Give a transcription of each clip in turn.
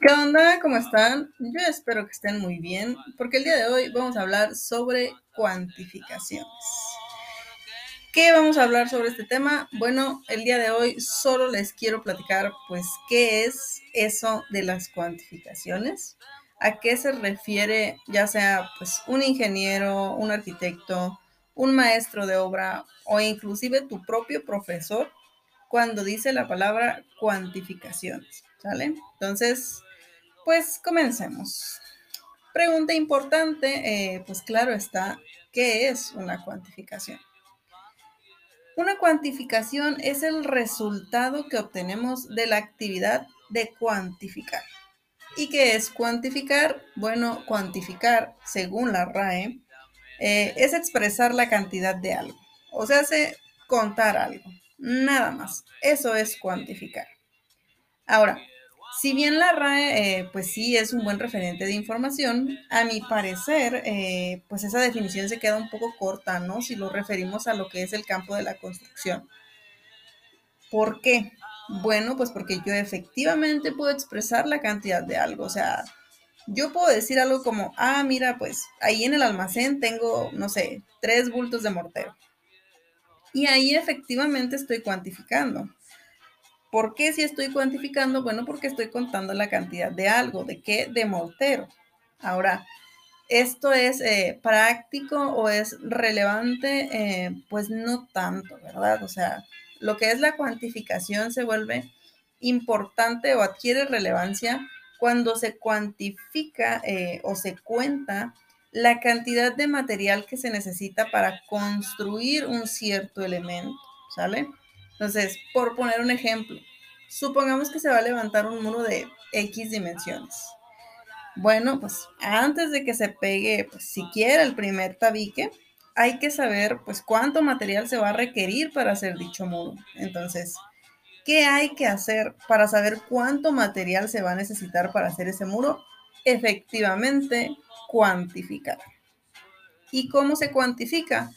¿Qué onda? ¿Cómo están? Yo espero que estén muy bien, porque el día de hoy vamos a hablar sobre cuantificaciones. ¿Qué vamos a hablar sobre este tema? Bueno, el día de hoy solo les quiero platicar, pues, qué es eso de las cuantificaciones, a qué se refiere, ya sea, pues, un ingeniero, un arquitecto, un maestro de obra o inclusive tu propio profesor cuando dice la palabra cuantificaciones. Entonces, pues comencemos. Pregunta importante, eh, pues claro está, ¿qué es una cuantificación? Una cuantificación es el resultado que obtenemos de la actividad de cuantificar. ¿Y qué es cuantificar? Bueno, cuantificar, según la RAE, eh, es expresar la cantidad de algo. O sea, hace contar algo. Nada más. Eso es cuantificar. Ahora, si bien la RAE, eh, pues sí es un buen referente de información, a mi parecer, eh, pues esa definición se queda un poco corta, ¿no? Si lo referimos a lo que es el campo de la construcción. ¿Por qué? Bueno, pues porque yo efectivamente puedo expresar la cantidad de algo. O sea, yo puedo decir algo como, ah, mira, pues ahí en el almacén tengo, no sé, tres bultos de mortero. Y ahí efectivamente estoy cuantificando. ¿Por qué si estoy cuantificando? Bueno, porque estoy contando la cantidad de algo. ¿De qué? De mortero. Ahora, ¿esto es eh, práctico o es relevante? Eh, pues no tanto, ¿verdad? O sea, lo que es la cuantificación se vuelve importante o adquiere relevancia cuando se cuantifica eh, o se cuenta la cantidad de material que se necesita para construir un cierto elemento, ¿sale? Entonces, por poner un ejemplo, supongamos que se va a levantar un muro de X dimensiones. Bueno, pues antes de que se pegue pues, siquiera el primer tabique, hay que saber pues cuánto material se va a requerir para hacer dicho muro. Entonces, ¿qué hay que hacer para saber cuánto material se va a necesitar para hacer ese muro? Efectivamente, cuantificar. ¿Y cómo se cuantifica?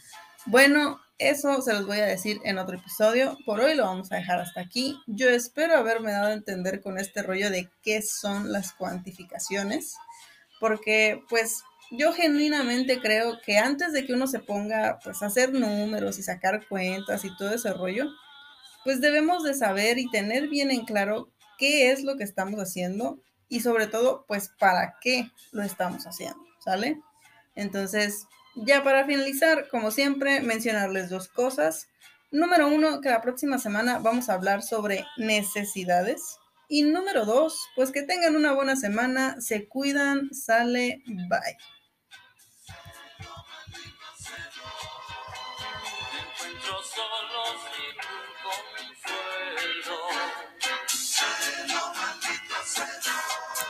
Bueno, eso se los voy a decir en otro episodio. Por hoy lo vamos a dejar hasta aquí. Yo espero haberme dado a entender con este rollo de qué son las cuantificaciones, porque pues yo genuinamente creo que antes de que uno se ponga pues a hacer números y sacar cuentas y todo ese rollo, pues debemos de saber y tener bien en claro qué es lo que estamos haciendo y sobre todo, pues, para qué lo estamos haciendo, ¿sale? Entonces, ya para finalizar, como siempre, mencionarles dos cosas. Número uno, que la próxima semana vamos a hablar sobre necesidades. Y número dos, pues que tengan una buena semana, se cuidan, sale, bye.